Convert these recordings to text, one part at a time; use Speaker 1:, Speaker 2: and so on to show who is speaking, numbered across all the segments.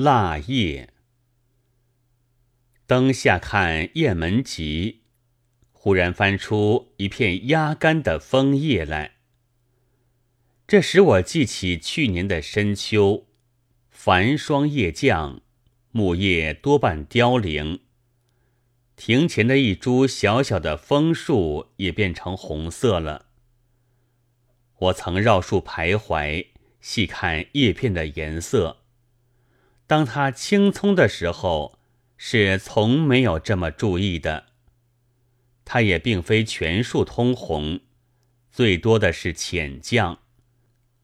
Speaker 1: 腊叶。灯下看《雁门集》，忽然翻出一片压干的枫叶来，这使我记起去年的深秋，繁霜叶降，木叶多半凋零，庭前的一株小小的枫树也变成红色了。我曾绕树徘徊，细看叶片的颜色，当它青葱的时候。是从没有这么注意的。它也并非全树通红，最多的是浅绛，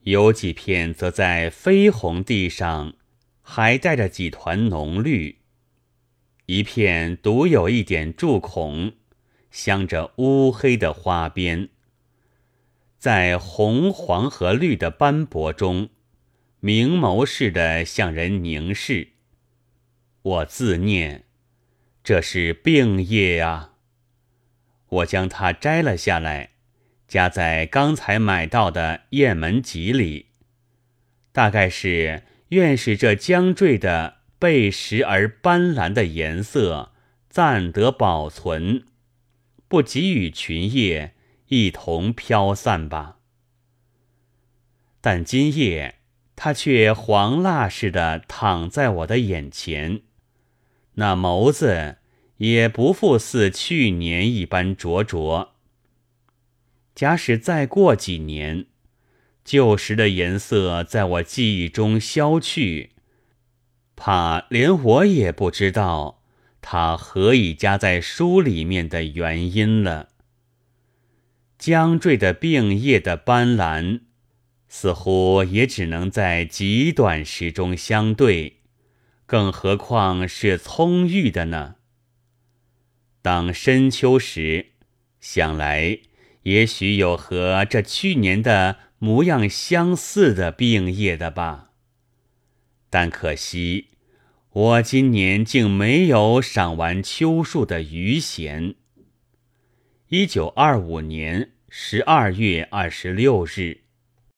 Speaker 1: 有几片则在绯红地上还带着几团浓绿，一片独有一点柱孔，镶着乌黑的花边，在红、黄和绿的斑驳中，明眸似的向人凝视。我自念，这是病叶啊！我将它摘了下来，夹在刚才买到的《雁门集》里，大概是愿使这将坠的贝实而斑斓的颜色暂得保存，不给予群叶一同飘散吧。但今夜，它却黄蜡似的躺在我的眼前。那眸子也不复似去年一般灼灼。假使再过几年，旧时的颜色在我记忆中消去，怕连我也不知道它何以加在书里面的原因了。将坠的病叶的斑斓，似乎也只能在极短时中相对。更何况是葱郁的呢？当深秋时，想来也许有和这去年的模样相似的病叶的吧。但可惜，我今年竟没有赏完秋树的余闲。一九二五年十二月二十六日。